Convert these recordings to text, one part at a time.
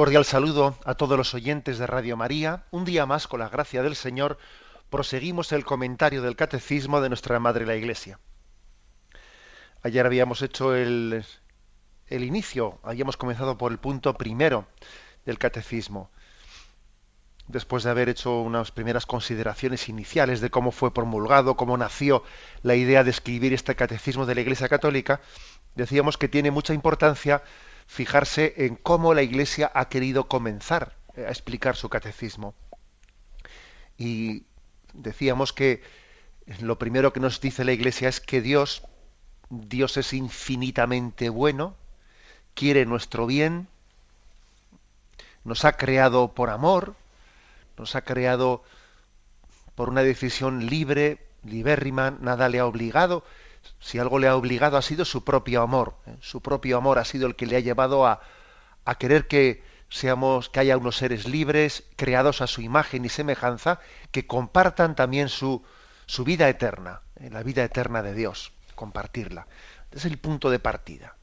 Cordial saludo a todos los oyentes de Radio María. Un día más, con la gracia del Señor, proseguimos el comentario del Catecismo de nuestra Madre la Iglesia. Ayer habíamos hecho el, el inicio, habíamos comenzado por el punto primero del Catecismo, después de haber hecho unas primeras consideraciones iniciales de cómo fue promulgado, cómo nació la idea de escribir este Catecismo de la Iglesia Católica, decíamos que tiene mucha importancia fijarse en cómo la Iglesia ha querido comenzar a explicar su catecismo. Y decíamos que lo primero que nos dice la Iglesia es que Dios, Dios es infinitamente bueno, quiere nuestro bien, nos ha creado por amor, nos ha creado por una decisión libre, libérrima, nada le ha obligado, si algo le ha obligado ha sido su propio amor. ¿eh? Su propio amor ha sido el que le ha llevado a, a querer que seamos, que haya unos seres libres, creados a su imagen y semejanza, que compartan también su, su vida eterna, ¿eh? la vida eterna de Dios, compartirla. Es el punto de partida.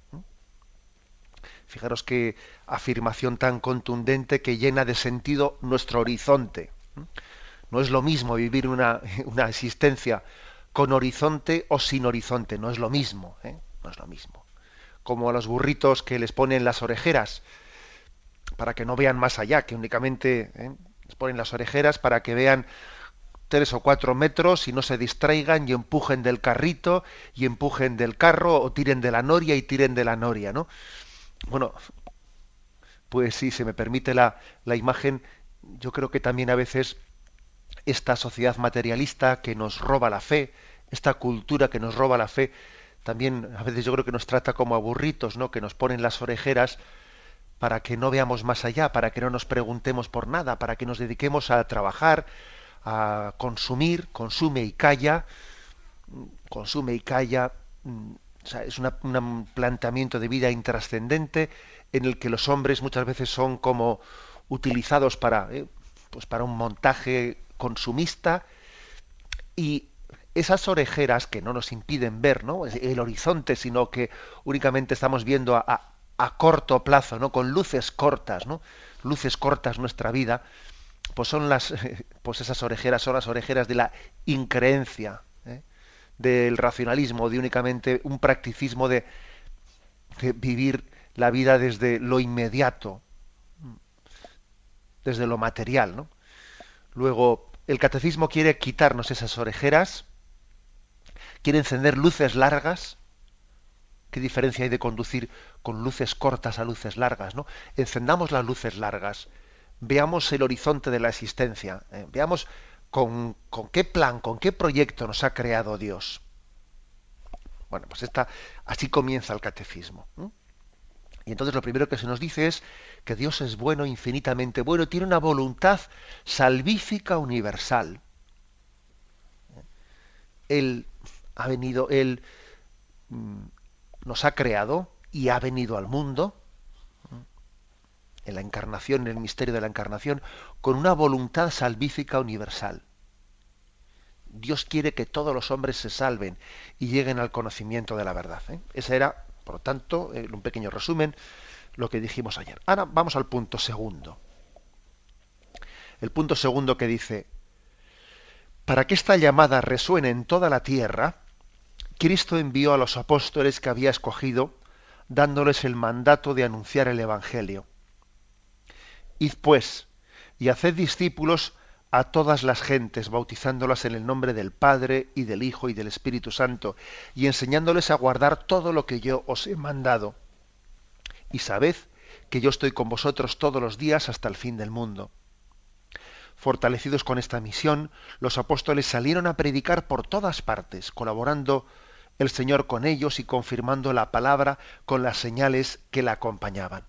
Fijaros qué afirmación tan contundente que llena de sentido nuestro horizonte. No es lo mismo vivir una, una existencia con horizonte o sin horizonte, no es lo mismo, ¿eh? no es lo mismo. Como a los burritos que les ponen las orejeras para que no vean más allá, que únicamente ¿eh? les ponen las orejeras para que vean tres o cuatro metros y no se distraigan y empujen del carrito y empujen del carro o tiren de la noria y tiren de la noria, ¿no? Bueno, pues si se me permite la, la imagen, yo creo que también a veces esta sociedad materialista que nos roba la fe, esta cultura que nos roba la fe, también a veces yo creo que nos trata como aburritos, ¿no? Que nos ponen las orejeras para que no veamos más allá, para que no nos preguntemos por nada, para que nos dediquemos a trabajar, a consumir, consume y calla, consume y calla. Mm, es un planteamiento de vida intrascendente en el que los hombres muchas veces son como utilizados para, eh, pues para un montaje consumista y esas orejeras que no nos impiden ver ¿no? el horizonte, sino que únicamente estamos viendo a, corto plazo, ¿no? con luces cortas, ¿no? luces cortas nuestra vida, pues son las, pues esas orejeras son las orejeras de la increencia, ¿eh? del racionalismo, de únicamente un practicismo de, de vivir la vida desde lo inmediato, desde lo material, ¿no? Luego, el catecismo quiere quitarnos esas orejeras, quiere encender luces largas. ¿Qué diferencia hay de conducir con luces cortas a luces largas? ¿no? Encendamos las luces largas, veamos el horizonte de la existencia, ¿eh? veamos con, qué plan, con qué proyecto nos ha creado Dios. Bueno, pues esta, así comienza el catecismo. Y entonces lo primero que se nos dice es que Dios es bueno, infinitamente bueno, tiene una voluntad salvífica universal. Él ha venido, Él mm, nos ha creado y ha venido al mundo en la encarnación, en el misterio de la encarnación, con una voluntad salvífica universal. Dios quiere que todos los hombres se salven y lleguen al conocimiento de la verdad. ¿eh? Esa era por lo tanto, en un pequeño resumen, lo que dijimos ayer. Ahora vamos al punto segundo. El punto segundo que dice, para que esta llamada resuene en toda la tierra, Cristo envió a los apóstoles que había escogido, dándoles el mandato de anunciar el Evangelio. Id pues, y haced discípulos a todas las gentes, bautizándolas en el nombre del Padre y del Hijo y del Espíritu Santo, y enseñándoles a guardar todo lo que yo os he mandado. Y sabed que yo estoy con vosotros todos los días hasta el fin del mundo. Fortalecidos con esta misión, los apóstoles salieron a predicar por todas partes, colaborando el Señor con ellos y confirmando la palabra con las señales que la acompañaban.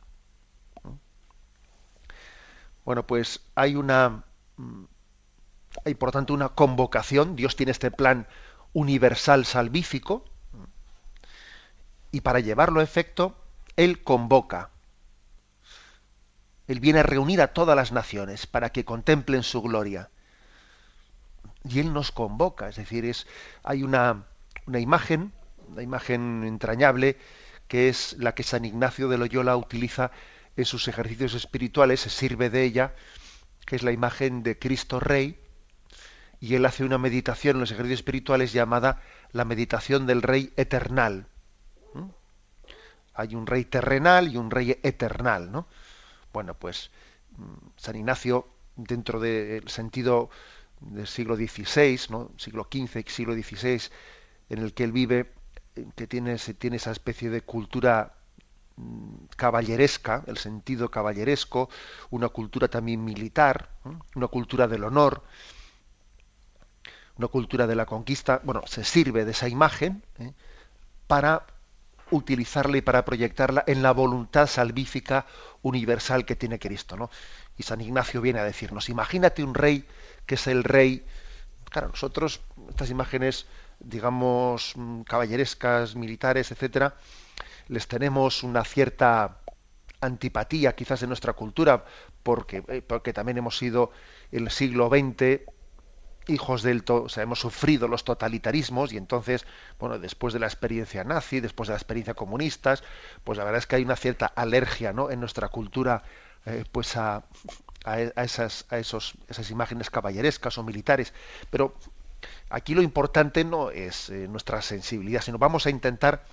Bueno, pues hay una hay por tanto una convocación, Dios tiene este plan universal salvífico y para llevarlo a efecto él convoca. Él viene a reunir a todas las naciones para que contemplen su gloria. Y él nos convoca, es decir, es hay una, una imagen, una imagen entrañable que es la que San Ignacio de Loyola utiliza en sus ejercicios espirituales, se sirve de ella, que es la imagen de Cristo Rey, y él hace una meditación en los ejercicios espirituales llamada la meditación del Rey Eternal. Hay un rey terrenal y un rey eternal, ¿no? Bueno, pues mm, San Ignacio, dentro del sentido del siglo XVI, ¿no? siglo XV siglo XVI, en el que él vive, que tiene, tiene esa especie de cultura caballeresca, el sentido caballeresco, una cultura también militar, una cultura del honor, una cultura de la conquista, bueno, se sirve de esa imagen ¿eh? para utilizarla y para proyectarla en la voluntad salvífica universal que tiene Cristo, ¿no? Y San Ignacio viene a decirnos, imagínate un rey que es el rey, claro, nosotros estas imágenes, digamos, mm, caballerescas, militares, etcétera, les tenemos una cierta antipatía quizás en nuestra cultura, porque, eh, porque también hemos sido el siglo XX hijos del o sea, hemos sufrido los totalitarismos y entonces, bueno, después de la experiencia nazi, después de la experiencia comunistas, pues la verdad es que hay una cierta alergia, ¿no? En nuestra cultura, eh, pues a, a, esas, a esos, esas imágenes caballerescas o militares. Pero aquí lo importante no es eh, nuestra sensibilidad, sino vamos a intentar,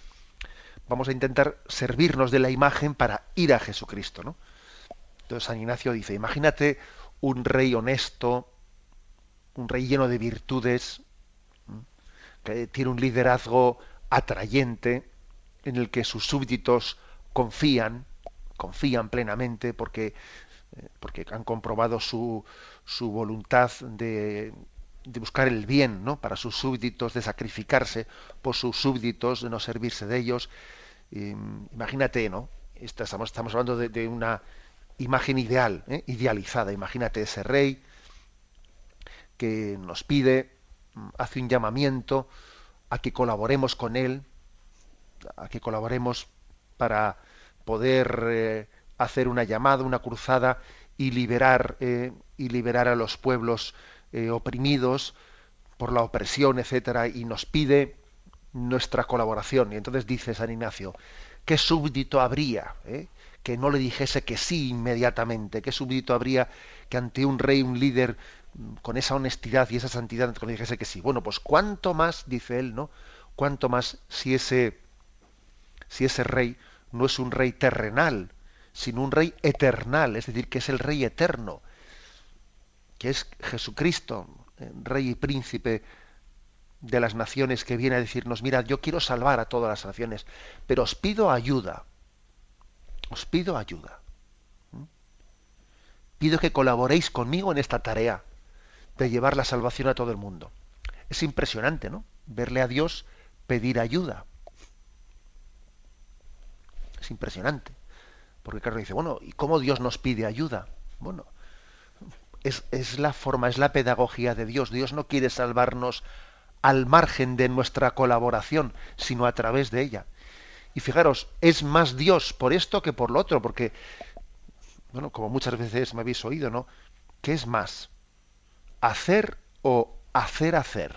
vamos a intentar servirnos de la imagen para ir a Jesucristo, ¿no? Entonces San Ignacio dice, imagínate un rey honesto, un rey lleno de virtudes, que tiene un liderazgo atrayente, en el que sus súbditos confían, confían plenamente porque, eh, porque han comprobado su, su voluntad de, de, buscar el bien ¿no? para sus súbditos, de sacrificarse por sus súbditos, de no servirse de ellos. imagínate, ¿no? Estamos, estamos hablando de, una imagen ideal, ¿eh? idealizada. Imagínate ese rey que nos pide, mm, hace un llamamiento a que colaboremos con él, a que colaboremos para poder eh, hacer una llamada, una cruzada y liberar eh, y liberar a los pueblos eh, oprimidos por la opresión, etcétera, y nos pide nuestra colaboración. Y entonces dice San Ignacio, ¿qué súbdito habría que no le dijese que sí inmediatamente? ¿Qué súbdito habría que ante un rey, un líder con esa honestidad y esa santidad cuando dijese que sí. Bueno, pues cuánto más, dice él, ¿no? Cuánto más si ese, si ese rey no es un rey terrenal, sino un rey eternal, es decir, que es el rey eterno, que es Jesucristo, eh, rey y príncipe de las naciones que viene a decirnos, mira, yo quiero salvar a todas las naciones, pero os pido ayuda, os pido ayuda. Pido que colaboréis conmigo en esta tarea de llevar la salvación a todo el mundo. Es impresionante, ¿no? Verle a Dios pedir ayuda. Es impresionante. Porque Carlos dice, bueno, ¿y cómo Dios nos pide ayuda? Bueno, es, es, la forma, es la pedagogía de Dios. Dios no quiere salvarnos al margen de nuestra colaboración, sino a través de ella. Y fijaros, es más Dios por esto que por lo otro, porque, bueno, como muchas veces me habéis oído, ¿no? ¿Qué es más? hacer o hacer hacer.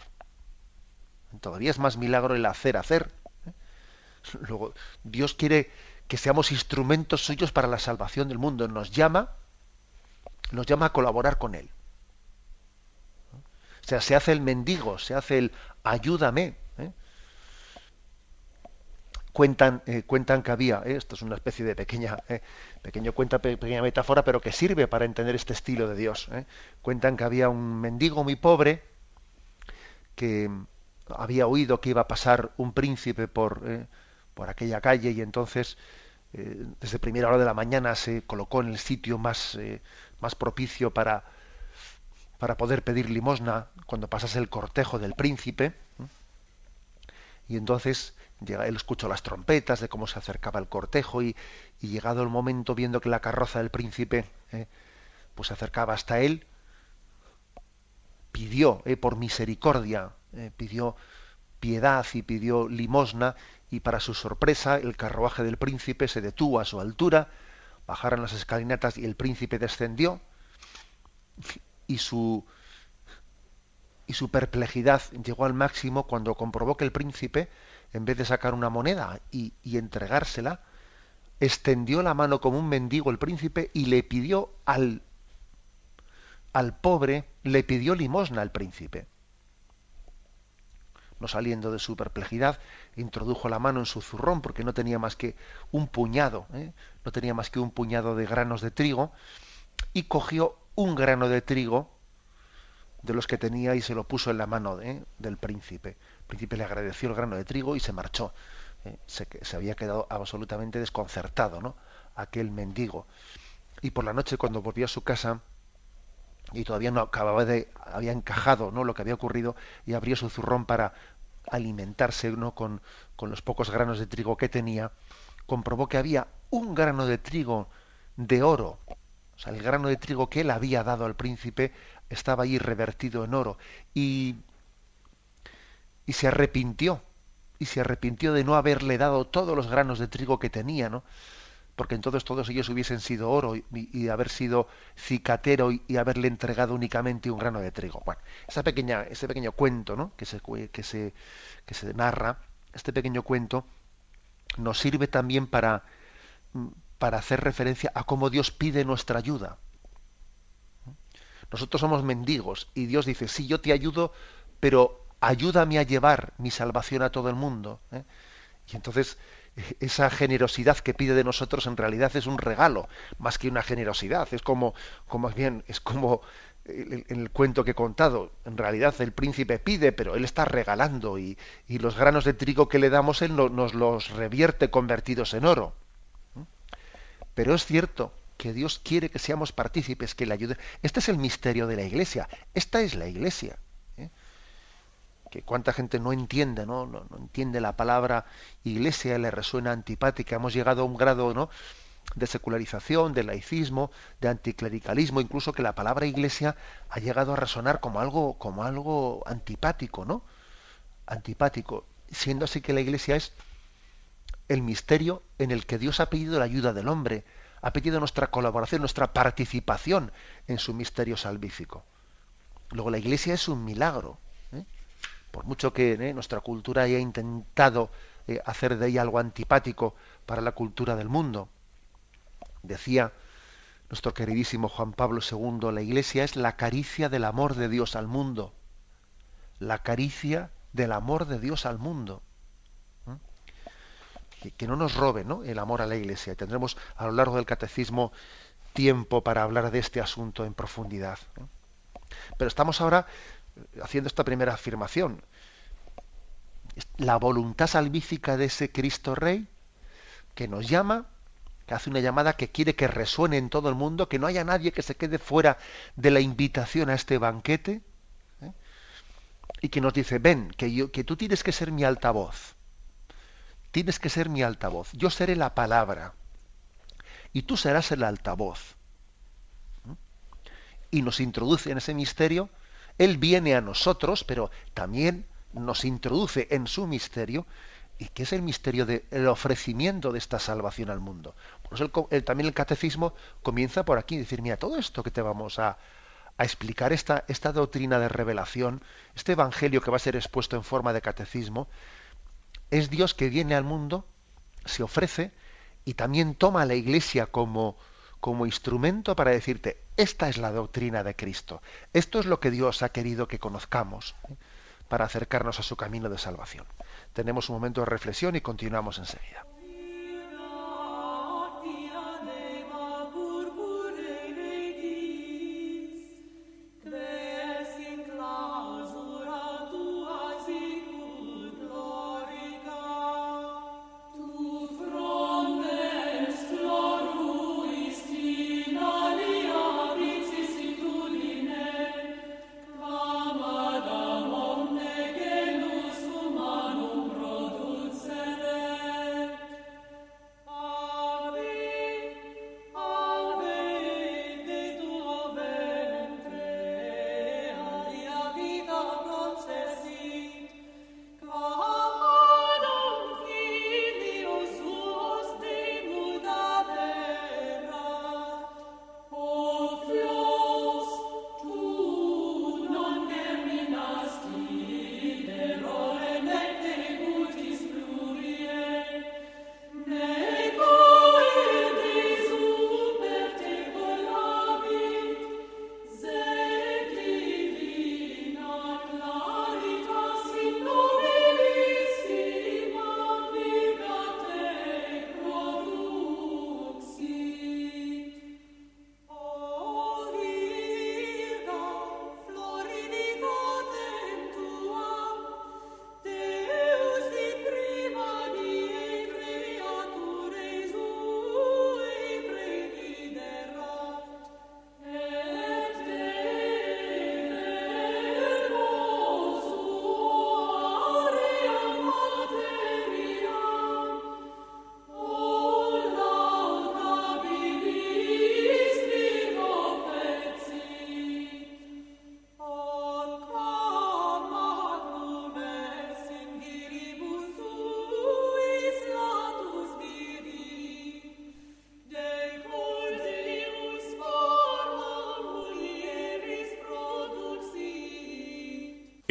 Todavía es más milagro el hacer hacer. ¿eh? Luego, Dios quiere que seamos instrumentos suyos para la salvación del mundo. Nos llama, nos llama a colaborar con Él. O sea, se hace el mendigo, se hace el ayúdame. ¿eh? Cuentan, eh, cuentan que había, esto es una especie de pequeña, pequeño cuenta, pequeña metáfora, pero que sirve para entender este estilo de Dios. ¿eh? Cuentan que había un mendigo muy pobre que había oído que iba a pasar un príncipe por, ¿eh? por aquella calle y entonces eh, desde primera hora de la mañana se colocó en el sitio más, más propicio para, para poder pedir limosna cuando pasase el cortejo del príncipe. Y entonces él escuchó las trompetas de cómo se acercaba el cortejo y, llegado el momento, viendo que la carroza del príncipe eh, pues se acercaba hasta él, pidió eh, por misericordia, eh, pidió piedad y pidió limosna, y para su sorpresa el carruaje del príncipe se detuvo a su altura, bajaron las escalinatas y el príncipe descendió, y su, y su perplejidad llegó al máximo cuando comprobó que el príncipe, en vez de sacar una moneda y, y entregársela, extendió la mano como un mendigo el príncipe y le pidió al, al pobre, le pidió limosna al príncipe. No saliendo de su perplejidad, introdujo la mano en su zurrón porque no tenía más que un puñado, ¿eh? no tenía más que un puñado de granos de trigo, y cogió un grano de trigo de los que tenía y se lo puso en la mano ¿eh? del príncipe. El príncipe le agradeció el grano de trigo y se marchó. ¿eh? Se, se, había quedado absolutamente desconcertado, ¿no? Aquel mendigo. Y por la noche, cuando volvió a su casa, y todavía no acababa de, había encajado ¿no? lo que había ocurrido, y abrió su zurrón para alimentarse ¿no? con, con los pocos granos de trigo que tenía, comprobó que había un grano de trigo de oro. O sea, el grano de trigo que él había dado al príncipe estaba ahí revertido en oro. Y, y se arrepintió. Y se arrepintió de no haberle dado todos los granos de trigo que tenía, ¿no? Porque entonces todos ellos hubiesen sido oro y, haber sido cicatero y, haberle entregado únicamente un grano de trigo. Bueno, esa pequeña, ese pequeño cuento, ¿no? Que se, que se, que se narra, este pequeño cuento nos sirve también para, para hacer referencia a cómo Dios pide nuestra ayuda. Nosotros somos mendigos y Dios dice, sí, yo te ayudo, pero ayúdame a llevar mi salvación a todo el mundo. ¿eh? Y entonces esa generosidad que pide de nosotros en realidad es un regalo, más que una generosidad. Es como, como bien, es como en el, cuento que he contado. En realidad el príncipe pide, pero él está regalando y, y los granos de trigo que le damos él no, nos los revierte convertidos en oro. Pero es cierto que Dios quiere que seamos partícipes, que le ayude. Este es el misterio de la Iglesia. Esta es la Iglesia. Que cuánta gente no entiende, ¿no? No, no entiende la palabra Iglesia, le resuena antipática. Hemos llegado a un grado, ¿no? de secularización, de laicismo, de anticlericalismo, incluso que la palabra Iglesia ha llegado a resonar como algo, como algo antipático, ¿no? Antipático, siendo así que la Iglesia es el misterio en el que Dios ha pedido la ayuda del hombre, ha pedido nuestra colaboración, nuestra participación en su misterio salvífico. Luego la Iglesia es un milagro. Por mucho que ¿eh? nuestra cultura haya intentado eh, hacer de ella algo antipático para la cultura del mundo. Decía nuestro queridísimo Juan Pablo II, la Iglesia es la caricia del amor de Dios al mundo. La caricia del amor de Dios al mundo que, que no nos robe ¿no? el amor a la Iglesia. Tendremos a lo largo del catecismo tiempo para hablar de este asunto en profundidad. Pero estamos ahora haciendo esta primera afirmación. La voluntad salvífica de ese Cristo Rey que nos llama, que hace una llamada que quiere que resuene en todo el mundo, que no haya nadie que se quede fuera de la invitación a este banquete, ¿eh? y que nos dice, ven, que, yo, que tú tienes que ser mi altavoz tienes que ser mi altavoz. Yo seré la palabra y tú serás el altavoz. ¿Mm? Y nos introduce en ese misterio. Él viene a nosotros, pero también nos introduce en su misterio, y que es el misterio del ofrecimiento de esta salvación al mundo. El, también el catecismo comienza por aquí, decir, mira, todo esto que te vamos a, a explicar, esta, esta doctrina de revelación, este evangelio que va a ser expuesto en forma de catecismo, es Dios que viene al mundo, se ofrece y también toma a la iglesia como, como instrumento para decirte, esta es la doctrina de Cristo, esto es lo que Dios ha querido que conozcamos ¿eh? para acercarnos a su camino de salvación. Tenemos un momento de reflexión y continuamos enseguida.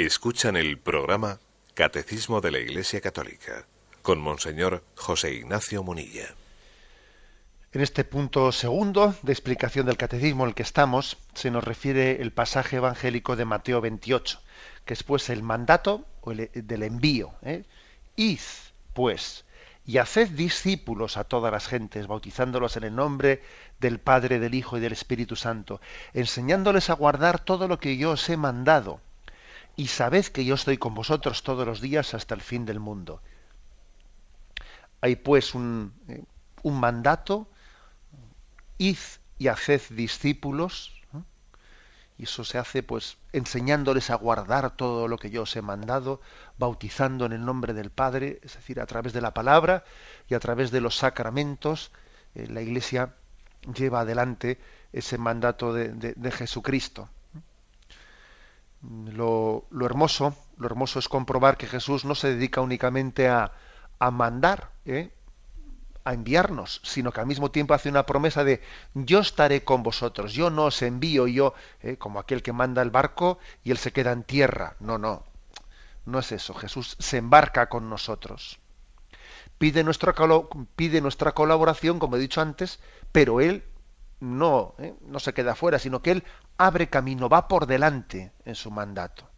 Escuchan el programa Catecismo de la Iglesia Católica con Monseñor José Ignacio Munilla. En este punto segundo de explicación del catecismo en el que estamos, se nos refiere el pasaje evangélico de Mateo 28, que es pues el mandato del envío. ¿eh? Id, pues, y haced discípulos a todas las gentes, bautizándolos en el nombre del Padre, del Hijo y del Espíritu Santo, enseñándoles a guardar todo lo que yo os he mandado y sabed que yo estoy con vosotros todos los días hasta el fin del mundo. Hay pues un, eh, mandato, id y haced discípulos, y eso se hace pues enseñándoles a guardar todo lo que yo os he mandado, bautizando en el nombre del Padre, es decir, a través de la palabra y a través de los sacramentos, eh, la Iglesia lleva adelante ese mandato de Jesucristo. Lo, hermoso, lo hermoso es comprobar que Jesús no se dedica únicamente a, mandar, ¿eh? a enviarnos, sino que al mismo tiempo hace una promesa de yo estaré con vosotros, yo no os envío yo, ¿eh? como aquel que manda el barco y él se queda en tierra. No, no, no es eso. Jesús se embarca con nosotros. Pide nuestra, pide nuestra colaboración, como he dicho antes, pero él no, ¿eh? no se queda fuera, sino que él abre camino, va por delante en su mandato.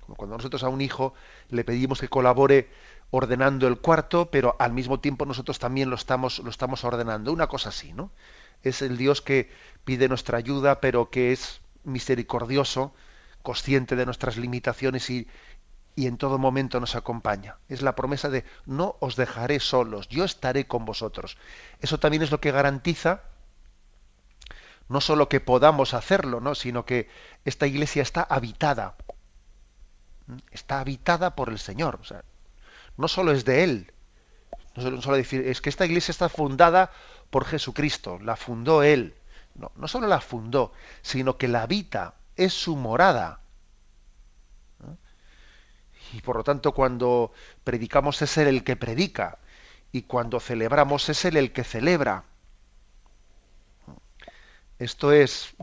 Como cuando nosotros a un hijo le pedimos que colabore ordenando el cuarto, pero al mismo tiempo nosotros también lo estamos, lo estamos ordenando. Una cosa así, ¿no? Es el Dios que pide nuestra ayuda, pero que es misericordioso, consciente de nuestras limitaciones y, y en todo momento nos acompaña. Es la promesa de no os dejaré solos, yo estaré con vosotros. Eso también es lo que garantiza no solo que podamos hacerlo, ¿no? sino que esta iglesia está habitada. Está habitada por el Señor. No solo es de Él. No solo, decir, es que esta iglesia está fundada por Jesucristo. La fundó Él. No, no solo la fundó, sino que la habita. Es su morada. Y por lo tanto, cuando predicamos es Él el que predica. Y cuando celebramos es Él el que celebra. Esto es,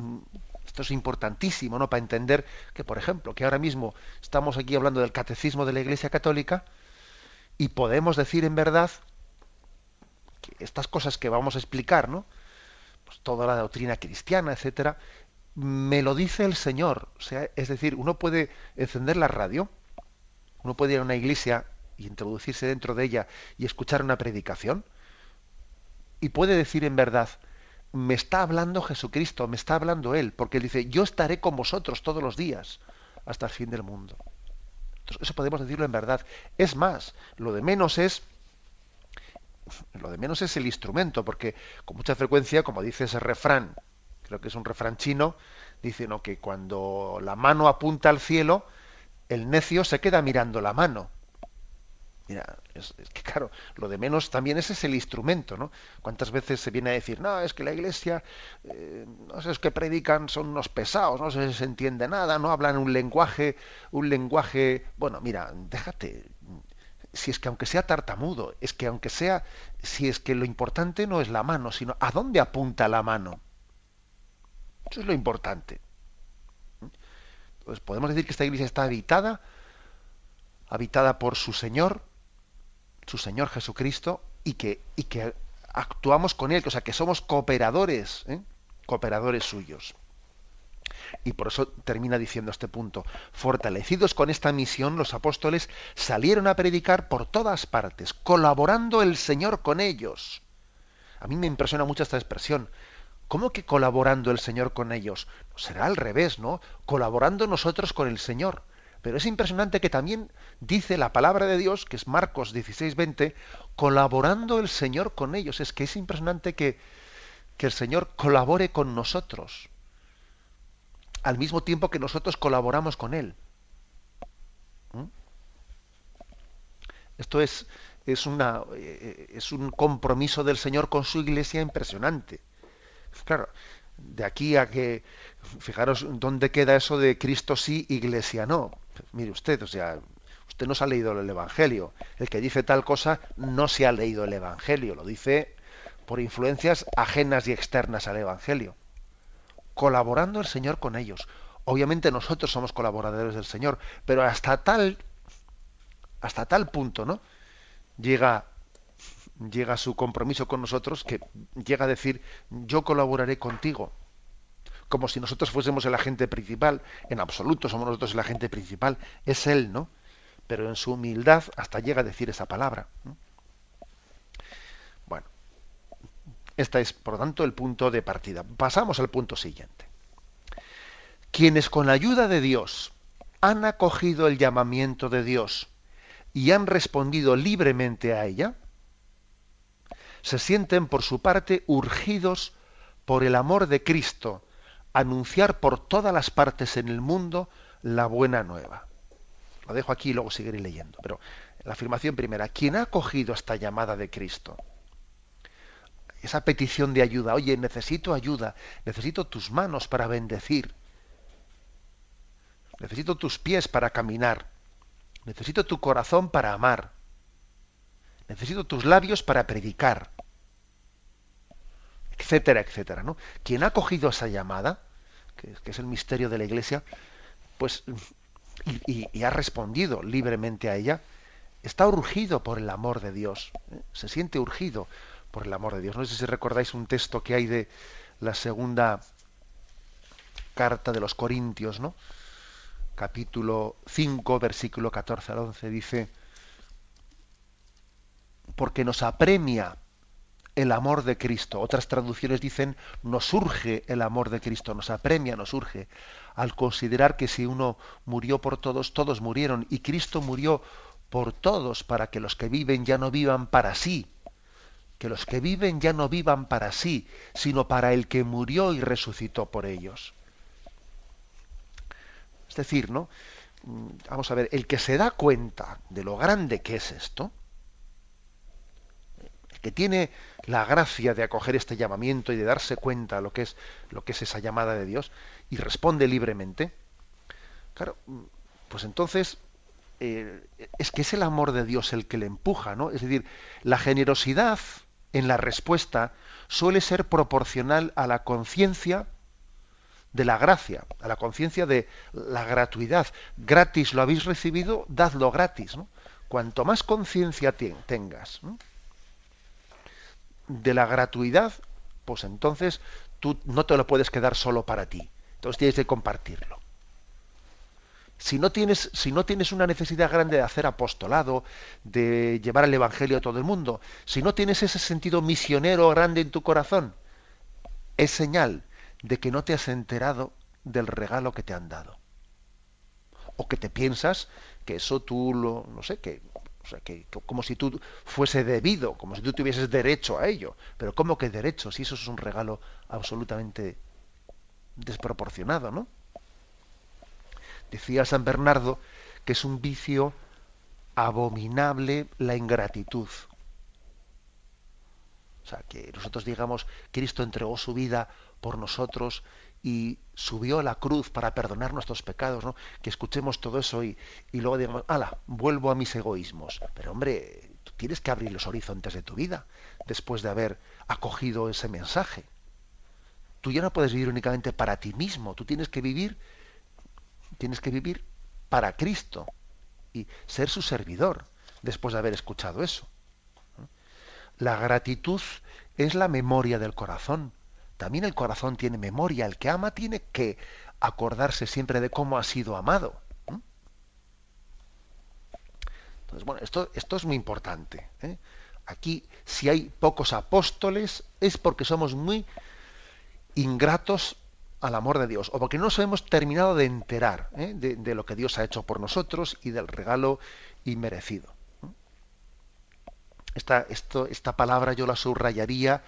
esto es importantísimo, ¿no? Para entender que, por ejemplo, que ahora mismo estamos aquí hablando del catecismo de la Iglesia Católica y podemos decir en verdad que estas cosas que vamos a explicar, ¿no? Pues toda la doctrina cristiana, etcétera, me lo dice el Señor. O sea, es decir, uno puede encender la radio, uno puede ir a una iglesia y introducirse dentro de ella y escuchar una predicación, y puede decir en verdad, me está hablando Jesucristo, me está hablando Él, porque Él dice, yo estaré con vosotros todos los días hasta el fin del mundo. eso podemos decirlo en verdad. Es más, lo de menos es lo de menos es el instrumento, porque con mucha frecuencia, como dice ese refrán, creo que es un refrán chino, dice ¿no? que cuando la mano apunta al cielo, el necio se queda mirando la mano. Mira, es, que claro, lo de menos también ese es el instrumento, ¿no? ¿Cuántas veces se viene a decir, no, es que la iglesia, eh, no sé, es que predican, son unos pesados, no se entiende nada, no hablan un lenguaje, un lenguaje, bueno, mira, déjate, si es que aunque sea tartamudo, es que aunque sea, si es que lo importante no es la mano, sino a dónde apunta la mano. Eso es lo importante. Entonces podemos decir que esta iglesia está habitada, habitada por su Señor, su Señor Jesucristo y que, y que actuamos con Él, o sea, que somos cooperadores, ¿eh? cooperadores suyos. Y por eso termina diciendo este punto, fortalecidos con esta misión, los apóstoles salieron a predicar por todas partes, colaborando el Señor con ellos. A mí me impresiona mucho esta expresión. ¿Cómo que colaborando el Señor con ellos? Será al revés, ¿no? Colaborando nosotros con el Señor. Pero es impresionante que también dice la palabra de Dios, que es Marcos 16:20, colaborando el Señor con ellos. Es que es impresionante que, que el Señor colabore con nosotros, al mismo tiempo que nosotros colaboramos con Él. ¿Mm? Esto es, es, una, eh, es un compromiso del Señor con su iglesia impresionante. Claro, de aquí a que, fijaros dónde queda eso de Cristo sí, iglesia no. Mire usted, o sea, usted no se ha leído el Evangelio. El que dice tal cosa no se ha leído el Evangelio, lo dice por influencias ajenas y externas al Evangelio. Colaborando el Señor con ellos, Obviamente nosotros somos colaboradores del Señor, pero hasta tal hasta tal punto, ¿no? Llega llega su compromiso con nosotros que llega a decir, "Yo colaboraré contigo." Como si nosotros fuésemos el agente principal, en absoluto somos nosotros el agente principal, es él, ¿no? Pero en su humildad hasta llega a decir esa palabra. Bueno, este es, por lo tanto, el punto de partida. Pasamos al punto siguiente. Quienes con la ayuda de Dios han acogido el llamamiento de Dios y han respondido libremente a ella, se sienten por su parte urgidos por el amor de Cristo, anunciar por todas las partes en el mundo la buena nueva. Lo dejo aquí y luego seguiré leyendo. Pero la afirmación primera, ¿quién ha acogido esta llamada de Cristo? esa petición de ayuda. Oye, necesito ayuda, necesito tus manos para bendecir, necesito tus pies para caminar, necesito tu corazón para amar, necesito tus labios para predicar, etcétera, etcétera. ¿no? Quien ha cogido esa llamada, que, es el misterio de la Iglesia, pues y, ha respondido libremente a ella, está urgido por el amor de Dios, ¿eh? se siente urgido por el amor de Dios. No sé si recordáis un texto que hay de la segunda carta de los Corintios, ¿no? Capítulo 5, versículo 14 al 11 dice, porque nos apremia el amor de Cristo. Otras traducciones dicen, nos surge el amor de Cristo, nos apremia, nos surge, al considerar que si uno murió por todos, todos murieron, y Cristo murió por todos, para que los que viven ya no vivan para sí, que los que viven ya no vivan para sí, sino para el que murió y resucitó por ellos. Es decir, ¿no? Mm, vamos a ver, el que se da cuenta de lo grande que es esto, que tiene la gracia de acoger este llamamiento y de darse cuenta lo que es lo que es esa llamada de Dios y responde libremente, claro, pues entonces eh, es que es el amor de Dios el que le empuja, ¿no? Es decir, la generosidad en la respuesta suele ser proporcional a la conciencia de la gracia, a la conciencia de la gratuidad. Gratis lo habéis recibido, dadlo gratis. Cuanto más conciencia tengas de la gratuidad, pues entonces tú no te lo puedes quedar solo para ti. Entonces tienes que compartirlo si no tienes, si no tienes una necesidad grande de hacer apostolado, de llevar el Evangelio a todo el mundo, si no tienes ese sentido misionero grande en tu corazón, es señal de que no te has enterado del regalo que te han dado. O que te piensas que eso tú lo, no sé, que, o sea, que, como si tú fuese debido, como si tú tuvieses derecho a ello. Pero ¿cómo que derecho? Si eso es un regalo absolutamente desproporcionado, ¿no? Decía San Bernardo que es un vicio abominable la ingratitud. O sea, que nosotros digamos, Cristo entregó su vida por nosotros y subió a la cruz para perdonar nuestros pecados, ¿no? Que escuchemos todo eso y, y luego digamos, ala, vuelvo a mis egoísmos. Pero hombre, tú tienes que abrir los horizontes de tu vida después de haber acogido ese mensaje. Tú ya no puedes vivir únicamente para ti mismo, tú tienes que vivir tienes que vivir para Cristo y ser su servidor después de haber escuchado eso. La gratitud es la memoria del corazón. También el corazón tiene memoria. El que ama tiene que acordarse siempre de cómo ha sido amado. Entonces, bueno, esto, esto es muy importante. ¿eh? Aquí, si hay pocos apóstoles, es porque somos muy ingratos al amor de Dios, o porque no nos hemos terminado de enterar ¿eh? de, lo que Dios ha hecho por nosotros y del regalo inmerecido. Esta, esta palabra yo la subrayaría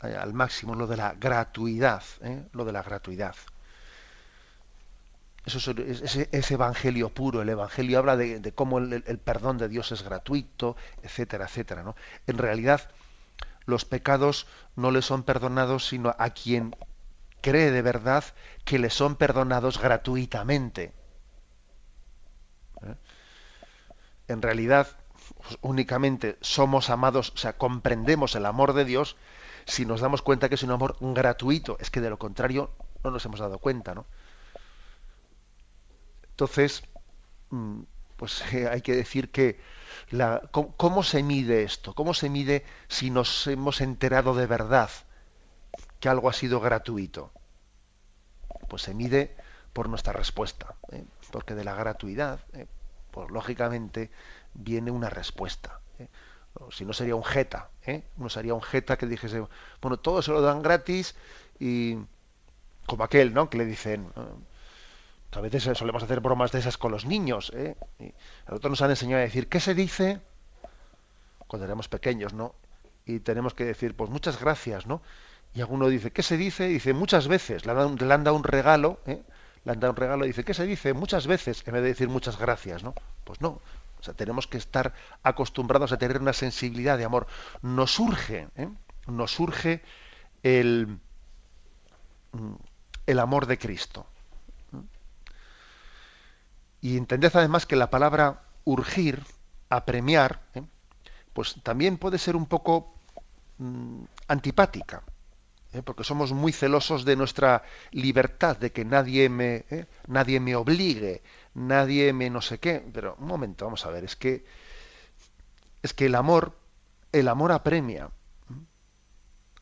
al máximo, lo de la gratuidad, ¿eh? lo de la gratuidad. Eso es, evangelio puro, el evangelio habla de, cómo el, perdón de Dios es gratuito, etcétera, etcétera. ¿no? En realidad, los pecados no le son perdonados sino a quien cree de verdad que le son perdonados gratuitamente. ¿Eh? En realidad, únicamente somos amados, o sea, comprendemos el amor de Dios si nos damos cuenta que es un amor gratuito. Es que de lo contrario no nos hemos dado cuenta, ¿no? Entonces, mm, pues hay que decir que ¿cómo, se mide esto? ¿Cómo se mide si nos hemos enterado de verdad que algo ha sido gratuito? Pues se mide por nuestra respuesta, ¿eh? porque de la gratuidad, ¿eh? pues lógicamente viene una respuesta. Si no sería un jeta, ¿eh? no sería un jeta que dijese, bueno, todo se lo dan gratis y como aquel, ¿no? Que le dicen, a veces solemos hacer bromas de esas con los niños, ¿eh? Y a nosotros nos han enseñado a decir, ¿qué se dice? Cuando éramos pequeños, ¿no? Y tenemos que decir, pues muchas gracias, ¿no? Y alguno dice, ¿qué se dice? dice, muchas veces. Le han dado, un regalo, ¿eh? Le han dado un regalo y dice, ¿qué se dice? Muchas veces, en vez de decir muchas gracias, ¿no? Pues no. O sea, tenemos que estar acostumbrados a tener una sensibilidad de amor. Nos surge, ¿eh? Nos surge el, el amor de Cristo. Y entended además que la palabra urgir, apremiar, ¿eh? pues también puede ser un poco mm, antipática, ¿eh? porque somos muy celosos de nuestra libertad, de que nadie me, nadie me obligue, nadie me no sé qué. Pero un momento, vamos a ver, es que es que el amor, el amor apremia,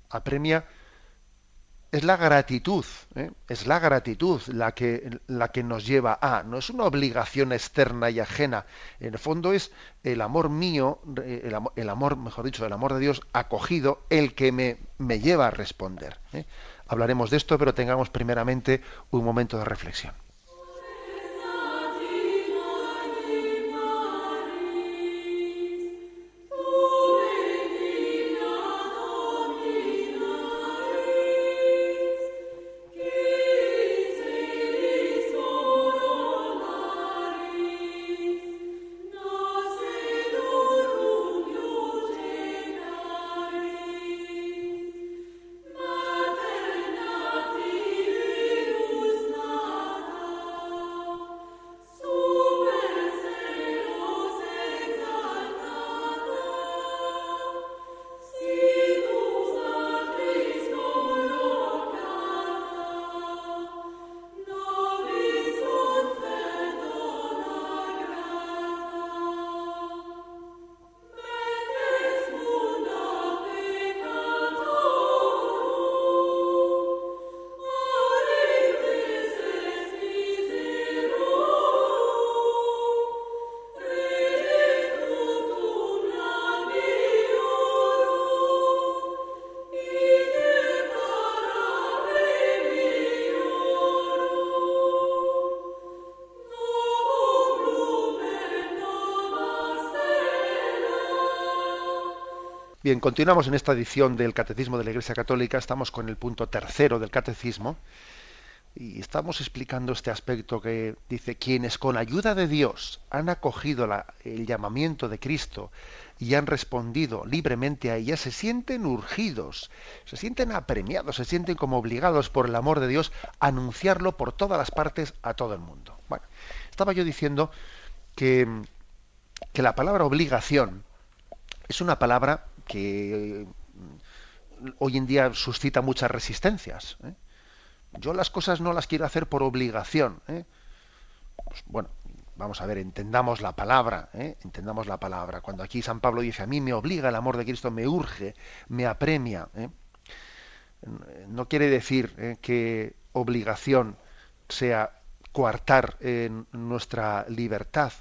apremia es la gratitud, ¿eh? es la gratitud la que, la que nos lleva a, no es una obligación externa y ajena, en el fondo es el amor mío, el amor, mejor dicho, el amor de Dios acogido, el que me, me lleva a responder. ¿eh? Hablaremos de esto, pero tengamos primeramente un momento de reflexión. Bien, continuamos en esta edición del Catecismo de la Iglesia Católica. Estamos con el punto tercero del Catecismo y estamos explicando este aspecto que dice quienes con ayuda de Dios han acogido el llamamiento de Cristo y han respondido libremente a ella, se sienten urgidos, se sienten apremiados, se sienten como obligados por el amor de Dios a anunciarlo por todas las partes a todo el mundo. Bueno, estaba yo diciendo que, que la palabra obligación es una palabra que mm, hoy en día suscita muchas resistencias. ¿eh? Yo las cosas no las quiero hacer por obligación. ¿eh? Pues, bueno, vamos a ver, entendamos la palabra, ¿eh? entendamos la palabra. Cuando aquí San Pablo dice a mí me obliga el amor de Cristo, me urge, me apremia. No quiere decir que obligación sea coartar nuestra libertad.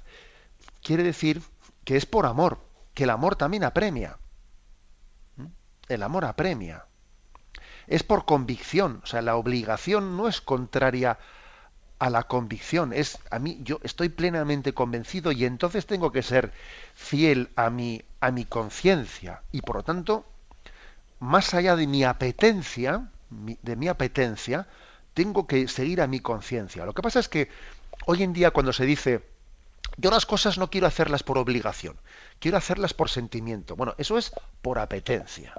Quiere decir que es por amor, que el amor también apremia el amor apremia. Es por convicción, o sea, la obligación no es contraria a la convicción, es a mí yo estoy plenamente convencido y entonces tengo que ser fiel a mi a mi conciencia y por lo tanto más allá de mi apetencia, de mi apetencia, tengo que seguir a mi conciencia. Lo que pasa es que hoy en día cuando se dice yo las cosas no quiero hacerlas por obligación, quiero hacerlas por sentimiento. Bueno, eso es por apetencia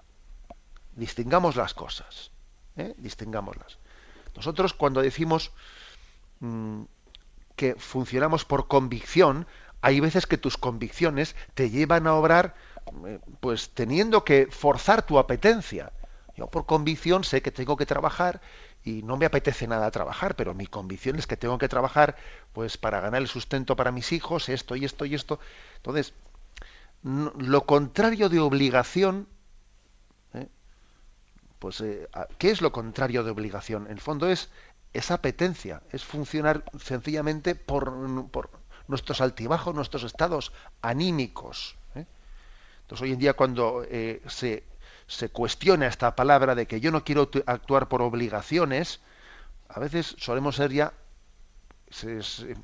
distingamos las cosas, ¿eh? distingámoslas. Nosotros cuando decimos mm, que funcionamos por convicción, hay veces que tus convicciones te llevan a obrar eh, pues teniendo que forzar tu apetencia. Yo por convicción sé que tengo que trabajar y no me apetece nada trabajar, pero mi convicción es que tengo que trabajar pues para ganar el sustento para mis hijos, esto y esto y esto. Entonces, lo contrario de obligación, ¿eh? pues eh, ¿qué es lo contrario de obligación? En el fondo es esa apetencia, es funcionar sencillamente por, por nuestros altibajos, nuestros estados anímicos. ¿eh? Entonces hoy en día cuando se se cuestiona esta palabra de que yo no quiero actuar por obligaciones, a veces solemos ser ya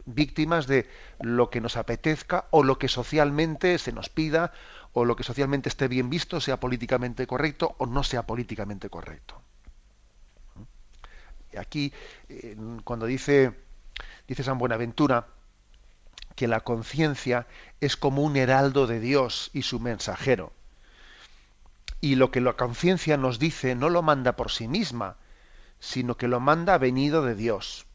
víctimas de lo que nos apetezca o lo que socialmente se nos pida o lo que socialmente esté bien visto, sea políticamente correcto o no sea políticamente correcto. Aquí, cuando dice, dice San Buenaventura que la conciencia es como un heraldo de Dios y su mensajero, y lo que la conciencia nos dice no lo manda por sí misma, sino que lo manda venido de Dios.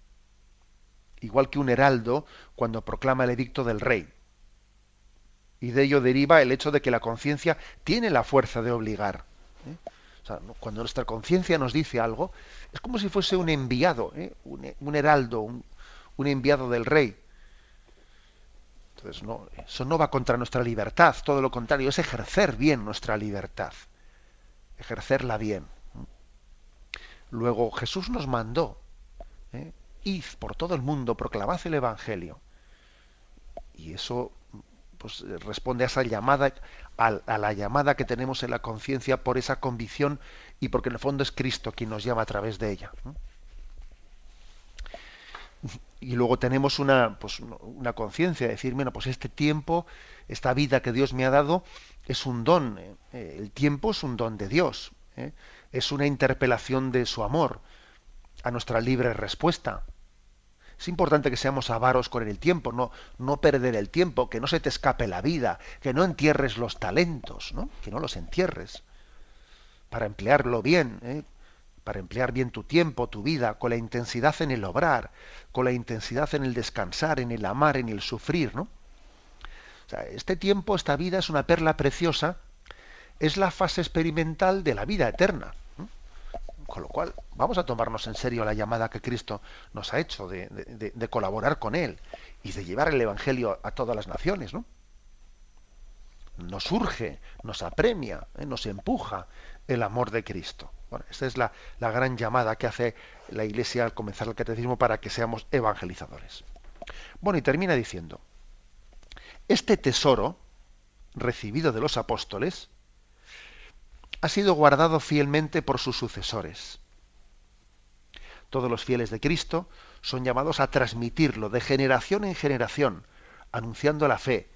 Igual que un heraldo cuando proclama el edicto del rey. Y de ello deriva el hecho de que la conciencia tiene la fuerza de obligar. ¿eh? cuando nuestra conciencia nos dice algo, es como si fuese un enviado, ¿eh? un, heraldo, un enviado del rey. Entonces, eso no va contra nuestra libertad, todo lo contrario, es ejercer bien nuestra libertad ejercerla bien. Luego Jesús nos mandó, ¿eh? id por todo el mundo, proclamad el Evangelio. Y eso pues, responde a esa llamada, a, la llamada que tenemos en la conciencia por esa convicción y porque en el fondo es Cristo quien nos llama a través de ella. Y luego tenemos una, pues, una conciencia, de decir, bueno, pues este tiempo, esta vida que Dios me ha dado, es un don, eh, el tiempo es un don de Dios, ¿eh? es una interpelación de su amor a nuestra libre respuesta. Es importante que seamos avaros con el tiempo, no, no perder el tiempo, que no se te escape la vida, que no entierres los talentos, ¿no? que no los entierres, para emplearlo bien, ¿eh? para emplear bien tu tiempo, tu vida, con la intensidad en el obrar, con la intensidad en el descansar, en el amar, en el sufrir, ¿no? Este tiempo, esta vida es una perla preciosa, es la fase experimental de la vida eterna. Con lo cual, vamos a tomarnos en serio la llamada que Cristo nos ha hecho de, colaborar con Él y de llevar el Evangelio a todas las naciones. ¿no? Nos urge, nos apremia, ¿eh? nos empuja el amor de Cristo. Bueno, esta es la, la gran llamada que hace la Iglesia al comenzar el catecismo para que seamos evangelizadores. Bueno, y termina diciendo, este tesoro, recibido de los apóstoles, ha sido guardado fielmente por sus sucesores. Todos los fieles de Cristo son llamados a transmitirlo de generación en generación, anunciando la fe,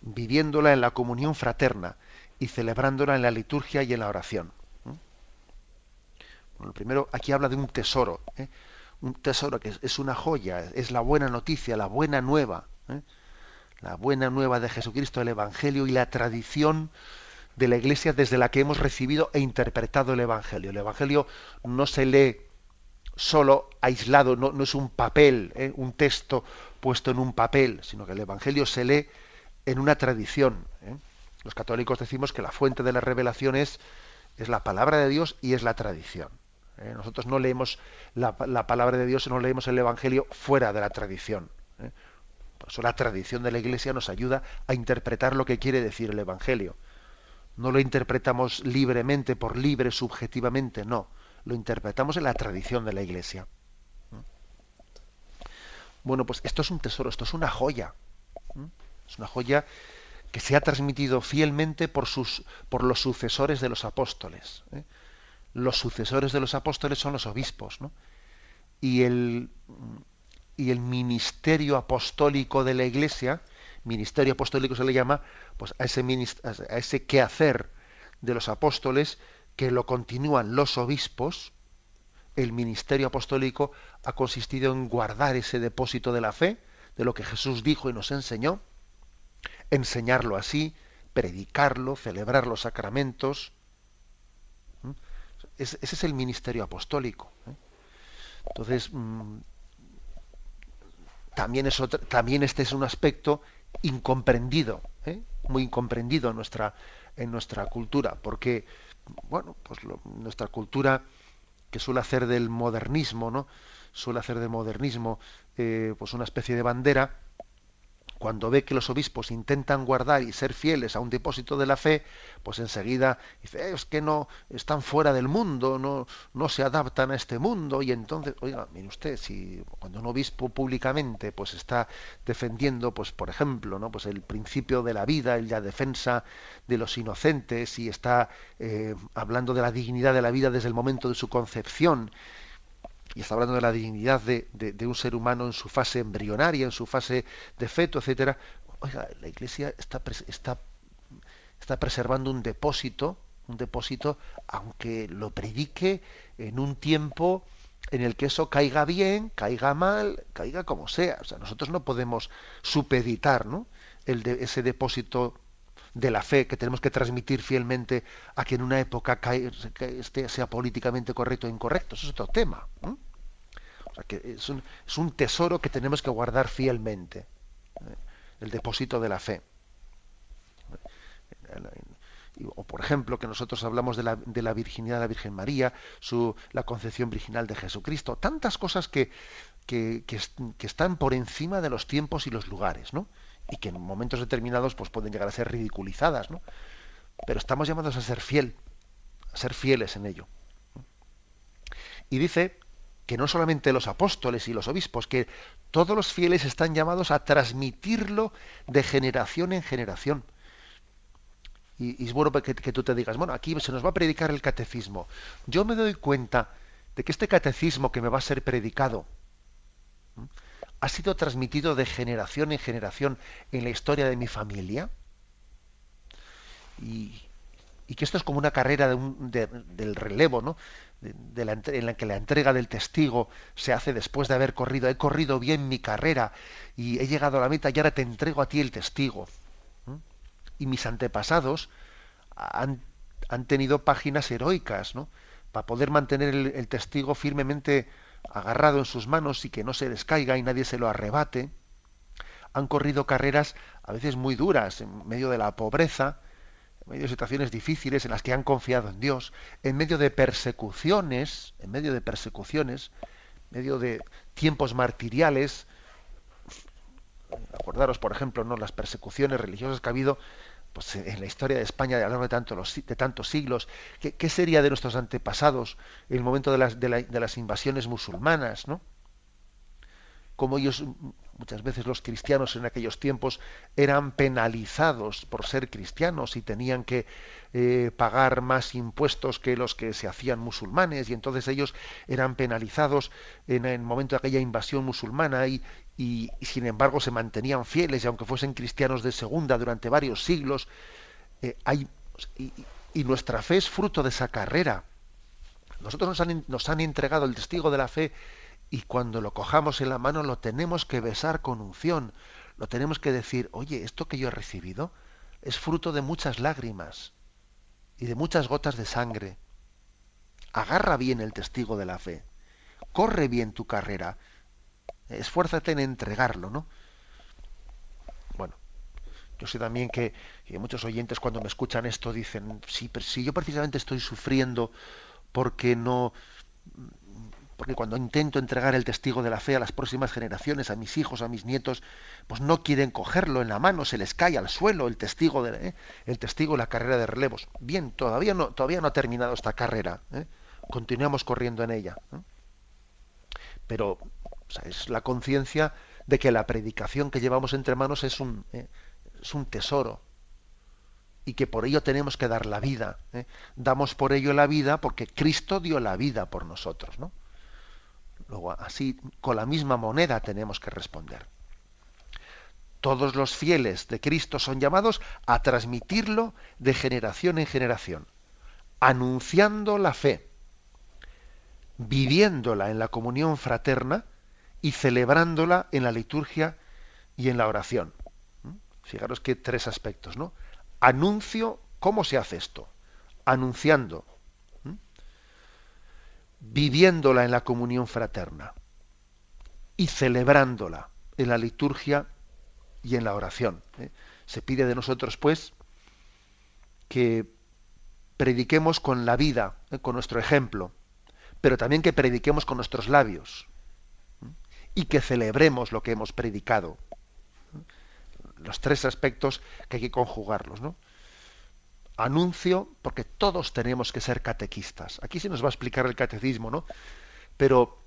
viviéndola en la comunión fraterna y celebrándola en la liturgia y en la oración. Bueno, primero aquí habla de un tesoro, ¿eh? un tesoro que es, una joya, es la buena noticia, la buena nueva. ¿eh? La buena nueva de Jesucristo, el Evangelio y la tradición de la Iglesia desde la que hemos recibido e interpretado el Evangelio. El Evangelio no se lee solo aislado, no, es un papel, ¿eh? un texto puesto en un papel, sino que el Evangelio se lee en una tradición. ¿eh? Los católicos decimos que la fuente de la revelación es, la palabra de Dios y es la tradición. ¿eh? Nosotros no leemos la, la, palabra de Dios, no leemos el Evangelio fuera de la tradición. La tradición de la Iglesia nos ayuda a interpretar lo que quiere decir el Evangelio. No lo interpretamos libremente, por libre, subjetivamente, no. Lo interpretamos en la tradición de la Iglesia. Bueno, pues esto es un tesoro, esto es una joya. Es una joya que se ha transmitido fielmente por, sus, por los sucesores de los apóstoles. ¿eh? Los sucesores de los apóstoles son los obispos. ¿no? Y el, y el ministerio apostólico de la Iglesia, ministerio apostólico se le llama, pues a ese, a ese quehacer de los apóstoles que lo continúan los obispos, el ministerio apostólico ha consistido en guardar ese depósito de la fe, de lo que Jesús dijo y nos enseñó, enseñarlo así, predicarlo, celebrar los sacramentos. Ese es el ministerio apostólico. ¿eh? Entonces, mm, también, es también este es un aspecto incomprendido, ¿eh? muy incomprendido en nuestra, en nuestra cultura, porque bueno, pues nuestra cultura que suele hacer del modernismo, ¿no? Suele hacer del modernismo eh, pues una especie de bandera, cuando ve que los obispos intentan guardar y ser fieles a un depósito de la fe, pues enseguida dice, es que no están fuera del mundo, no, no se adaptan a este mundo, y entonces, oiga, mire usted, si cuando un obispo públicamente pues está defendiendo, pues por ejemplo, ¿no? pues el principio de la vida, la defensa de los inocentes, y está eh, hablando de la dignidad de la vida desde el momento de su concepción, y está hablando de la dignidad de, un ser humano en su fase embrionaria, en su fase de feto, etcétera. Oiga, la Iglesia está, está, está preservando un depósito, un depósito, aunque lo predique en un tiempo en el que eso caiga bien, caiga mal, caiga como sea. O sea, nosotros no podemos supeditar ¿no? El de, ese depósito de la fe que tenemos que transmitir fielmente a que en una época cae, sea políticamente correcto o incorrecto. Eso es otro tema que es un, tesoro que tenemos que guardar fielmente, ¿eh? el depósito de la fe. O por ejemplo, que nosotros hablamos de la, de la virginidad de la Virgen María, su, la concepción virginal de Jesucristo, tantas cosas que, que, están por encima de los tiempos y los lugares, ¿no? y que en momentos determinados pues, pueden llegar a ser ridiculizadas, ¿no? pero estamos llamados a ser fiel, a ser fieles en ello. Y dice que no solamente los apóstoles y los obispos, que todos los fieles están llamados a transmitirlo de generación en generación. Y, es bueno que, tú te digas, bueno, aquí se nos va a predicar el catecismo. Yo me doy cuenta de que este catecismo que me va a ser predicado ha sido transmitido de generación en generación en la historia de mi familia. Y, que esto es como una carrera del relevo, ¿no? En la que la entrega del testigo se hace después de haber corrido. He corrido bien mi carrera y he llegado a la meta y ahora te entrego a ti el testigo. Y mis antepasados han, tenido páginas heroicas, ¿no? Para poder mantener el, testigo firmemente agarrado en sus manos y que no se descaiga y nadie se lo arrebate. Han corrido carreras a veces muy duras, en medio de la pobreza, en medio de situaciones difíciles en las que han confiado en Dios, en medio de persecuciones, en medio de persecuciones, en medio de tiempos martiriales. Acordaros, por ejemplo, ¿no? las persecuciones religiosas que ha habido pues, en la historia de España a lo largo de, tanto de tantos siglos. ¿Qué, sería de nuestros antepasados en el momento de las, de, de las invasiones musulmanas? ¿no? Como ellos muchas veces los cristianos en aquellos tiempos eran penalizados por ser cristianos y tenían que eh, pagar más impuestos que los que se hacían musulmanes y entonces ellos eran penalizados en el momento de aquella invasión musulmana y, y, sin embargo se mantenían fieles y aunque fuesen cristianos de segunda durante varios siglos eh, hay, y, y, nuestra fe es fruto de esa carrera. Nosotros nos han, nos han entregado el testigo de la fe y cuando lo cojamos en la mano lo tenemos que besar con unción, lo tenemos que decir, oye, esto que yo he recibido es fruto de muchas lágrimas y de muchas gotas de sangre. Agarra bien el testigo de la fe, corre bien tu carrera, esfuérzate en entregarlo, ¿no? Bueno, yo sé también que, muchos oyentes cuando me escuchan esto dicen, sí, pero si yo precisamente estoy sufriendo porque no porque cuando intento entregar el testigo de la fe a las próximas generaciones, a mis hijos, a mis nietos, pues no quieren cogerlo en la mano, se les cae al suelo el testigo de, ¿eh? el testigo de la carrera de relevos. Bien, todavía no, ha terminado esta carrera, ¿eh? continuamos corriendo en ella. ¿eh? Pero es la conciencia de que la predicación que llevamos entre manos es un, un tesoro y que por ello tenemos que dar la vida. Damos por ello la vida porque Cristo dio la vida por nosotros, ¿no? Luego, así, con la misma moneda tenemos que responder. Todos los fieles de Cristo son llamados a transmitirlo de generación en generación, anunciando la fe, viviéndola en la comunión fraterna y celebrándola en la liturgia y en la oración. ¿Mm? Fijaros que tres aspectos, ¿no? Anuncio, ¿cómo se hace esto? Anunciando, viviéndola en la comunión fraterna y celebrándola en la liturgia y en la oración. ¿eh? Se pide de nosotros, pues, que prediquemos con la vida, ¿eh? con nuestro ejemplo, pero también que prediquemos con nuestros labios y que celebremos lo que hemos predicado. Los tres aspectos que hay que conjugarlos, ¿no? Anuncio, porque todos tenemos que ser catequistas. Aquí se nos va a explicar el catecismo, ¿no? Pero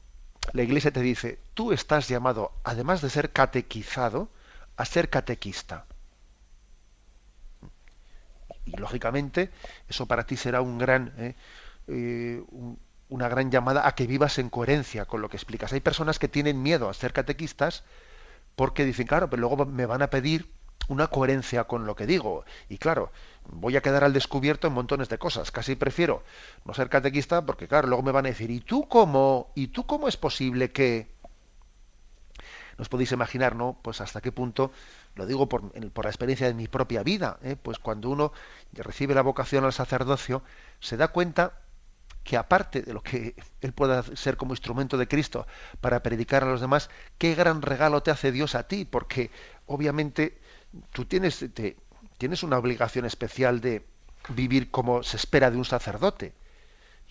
la Iglesia te dice, tú estás llamado, además de ser catequizado, a ser catequista. Y lógicamente, eso para ti será un gran, ¿eh? Eh, una gran llamada a que vivas en coherencia con lo que explicas. Hay personas que tienen miedo a ser catequistas porque dicen, claro, pero luego me van a pedir una coherencia con lo que digo. Y claro, voy a quedar al descubierto en montones de cosas. Casi prefiero no ser catequista porque, claro, luego me van a decir, ¿y tú cómo? ¿Y tú cómo es posible que...? Nos podéis imaginar, ¿no? Pues hasta qué punto, lo digo por, la experiencia de mi propia vida, ¿eh? pues cuando uno recibe la vocación al sacerdocio, se da cuenta que aparte de lo que él pueda ser como instrumento de Cristo para predicar a los demás, qué gran regalo te hace Dios a ti, porque obviamente tú tienes, tienes una obligación especial de vivir como se espera de un sacerdote.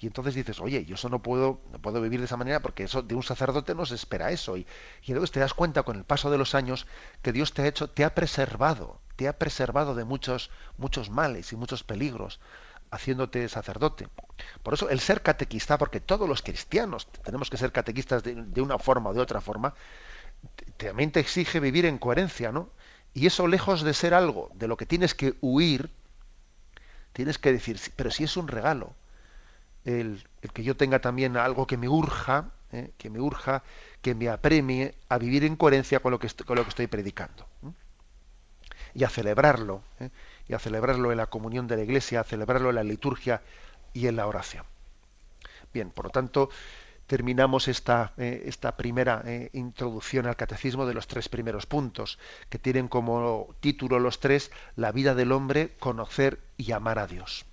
Y entonces dices, oye, yo eso no puedo, no puedo vivir de esa manera porque eso de un sacerdote no se espera eso. Y, y entonces te das cuenta con el paso de los años que Dios te ha hecho, te ha preservado, te ha preservado de muchos, muchos males y muchos peligros haciéndote sacerdote. Por eso el ser catequista, porque todos los cristianos tenemos que ser catequistas de, una forma o de otra forma, también te exige vivir en coherencia, ¿no? Y eso lejos de ser algo de lo que tienes que huir, tienes que decir, pero si es un regalo, el, que yo tenga también algo que me urja, ¿eh? que me urja, que me apremie a vivir en coherencia con lo que, con lo que estoy predicando. Y a celebrarlo. ¿eh? y a celebrarlo en la comunión de la Iglesia, a celebrarlo en la liturgia y en la oración. Bien, por lo tanto, terminamos esta, eh, esta primera eh, introducción al catecismo de los tres primeros puntos, que tienen como título los tres, la vida del hombre, conocer y amar a Dios.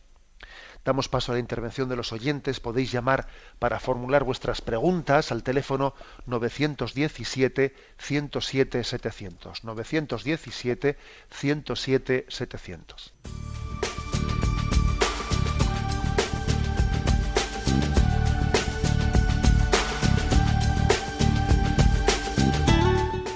Damos paso a la intervención de los oyentes. Podéis llamar para formular vuestras preguntas al teléfono 917-107-700. 917-107-700.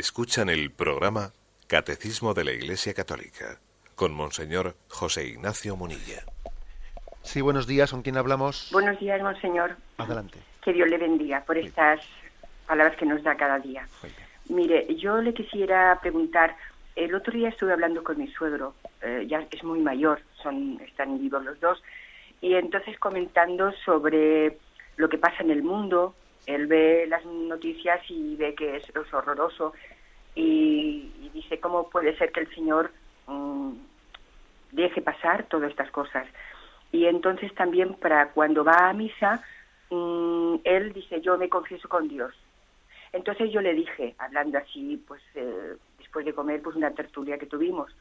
Escuchan el programa Catecismo de la Iglesia Católica con Monseñor José Ignacio Munilla. Sí, buenos días, ¿con quién hablamos? Buenos días, Monseñor. Adelante. Que Dios le bendiga por estas palabras que nos da cada día. Mire, yo le quisiera preguntar, el otro día estuve hablando con mi suegro, eh, ya es muy mayor, son están vivos los dos, y entonces comentando sobre lo que pasa en el mundo, él ve las noticias y ve que es horroroso, y, dice cómo puede ser que el Señor mm, deje pasar todas estas cosas. Y entonces también para cuando va a misa, mm, él dice, yo me confieso con Dios. Entonces yo le dije, hablando así, pues eh, después de comer, pues una tertulia que tuvimos,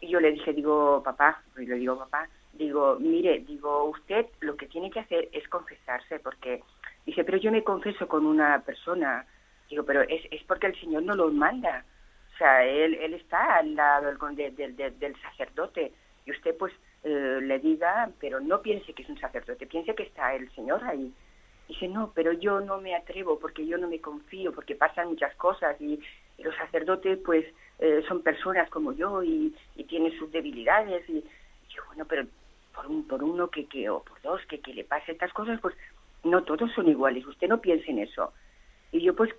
y yo le dije, digo, papá, y le digo, papá, digo, mire, digo, usted lo que tiene que hacer es confesarse, porque dice, pero yo me confeso con una persona, Digo, pero es, es porque el Señor no lo manda. O sea, Él, él está al lado del, del, del, sacerdote. Y usted pues eh, le diga, pero no piense que es un sacerdote, piense que está el Señor ahí. Dice, no, pero yo no me atrevo porque yo no me confío, porque pasan muchas cosas y, los sacerdotes pues eh, son personas como yo y, y tienen sus debilidades. Y, y bueno, pero por, un, por uno que, que, o por dos que, que le pase estas cosas, pues no todos son iguales, usted no piense en eso. Y yo pues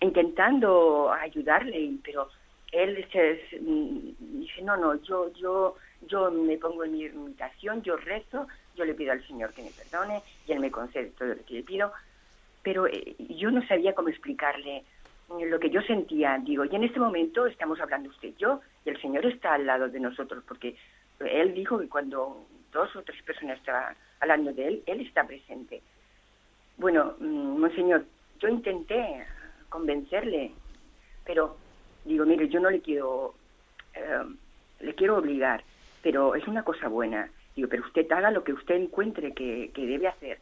intentando ayudarle, pero él se, mm, dice, no, no, yo, yo, yo me pongo en mi imitación, yo rezo, yo le pido al Señor que me perdone y Él me concede todo lo que le pido, pero eh, yo no sabía cómo explicarle lo que yo sentía. Digo, y en este momento estamos hablando usted y yo, y el Señor está al lado de nosotros, porque Él dijo que cuando dos o tres personas estaban hablando de Él, Él está presente. Bueno, mm, Monseñor, yo intenté convencerle, pero digo, mire, yo no le quiero, eh, le quiero obligar, pero es una cosa buena. Digo, pero usted haga lo que usted encuentre que, debe hacer.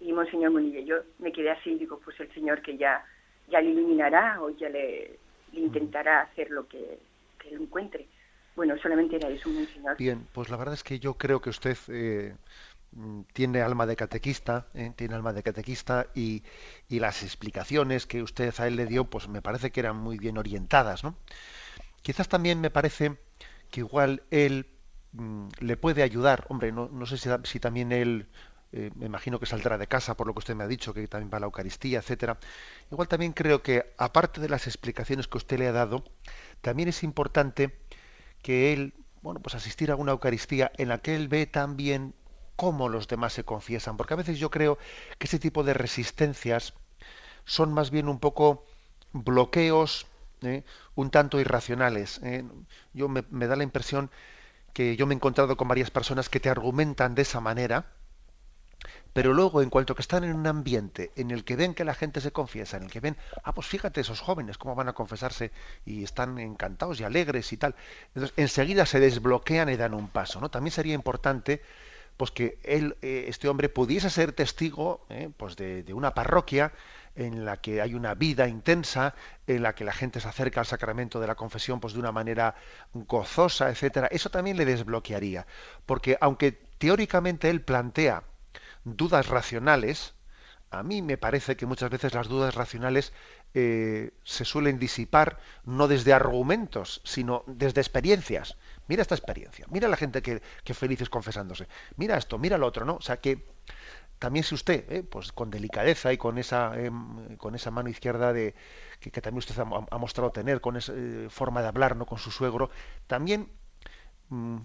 Y Monseñor Munilla, yo me quedé así, digo, pues el Señor que ya, ya le eliminará o ya le, intentará hacer lo que, que él encuentre. Bueno, solamente era eso, Monseñor. Bien, pues la verdad es que yo creo que usted eh, tiene alma de catequista, ¿eh? tiene alma de catequista y, y, las explicaciones que usted a él le dio, pues me parece que eran muy bien orientadas, ¿no? Quizás también me parece que igual él mm, le puede ayudar, hombre, no, sé si, si, también él, eh, me imagino que saldrá de casa por lo que usted me ha dicho, que también va a la Eucaristía, etcétera. Igual también creo que aparte de las explicaciones que usted le ha dado, también es importante que él, bueno, pues asistir a una Eucaristía en la que él ve también cómo los demás se confiesan, porque a veces yo creo que ese tipo de resistencias son más bien un poco bloqueos ¿eh? un tanto irracionales. ¿eh? Yo me, da la impresión que yo me he encontrado con varias personas que te argumentan de esa manera, pero luego en cuanto que están en un ambiente en el que ven que la gente se confiesa, en el que ven, ah, pues fíjate esos jóvenes cómo van a confesarse y están encantados y alegres y tal, entonces enseguida se desbloquean y dan un paso, ¿no? También sería importante pues que él, eh, este hombre pudiese ser testigo eh, pues de, una parroquia en la que hay una vida intensa, en la que la gente se acerca al sacramento de la confesión pues de una manera gozosa, etcétera. Eso también le desbloquearía, porque aunque teóricamente él plantea dudas racionales, a mí me parece que muchas veces las dudas racionales eh, se suelen disipar no desde argumentos, sino desde experiencias. Mira esta experiencia, mira la gente que, que felices confesándose, mira esto, mira lo otro, ¿no? O sea que también si usted, eh, pues con delicadeza y con esa, em, con esa mano izquierda de que, también usted ha, mostrado tener, con esa eh, forma de hablar, ¿no? Con su suegro, también mm,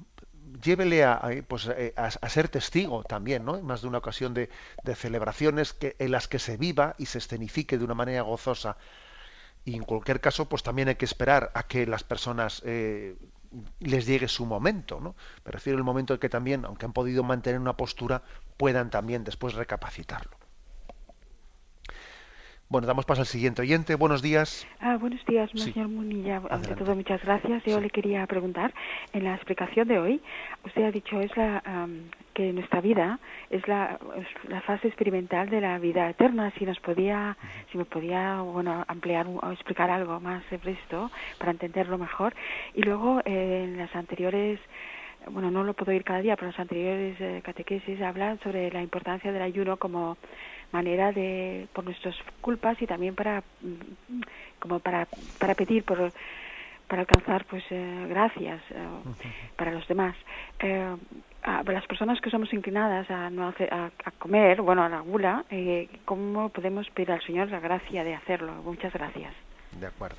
llévele a, pues, eh, a, ser testigo también, ¿no? Más de una ocasión de, de, celebraciones que, en las que se viva y se escenifique de una manera gozosa. Y en cualquier caso, pues también hay que esperar a que las personas les llegue su momento, ¿no? Me refiero al momento en que también, aunque han podido mantener una postura, puedan también después recapacitarlo. Bueno, damos paso al siguiente oyente. Buenos días. Ah, buenos días, señor Munilla. Ante todo, muchas gracias. Yo le quería preguntar, en la explicación de hoy, usted ha dicho es la, que nuestra vida es la, la, fase experimental de la vida eterna. Si nos podía, si me podía, bueno, ampliar o explicar algo más sobre esto para entenderlo mejor. Y luego, eh, en las anteriores bueno, no lo puedo ir cada día, pero en las anteriores eh, catequesis hablan sobre la importancia del ayuno como manera de por nuestras culpas y también para como para para pedir por para alcanzar pues eh, gracias eh, para los demás eh, a las personas que somos inclinadas a no hacer, a, comer bueno a la gula eh, cómo podemos pedir al señor la gracia de hacerlo muchas gracias de acuerdo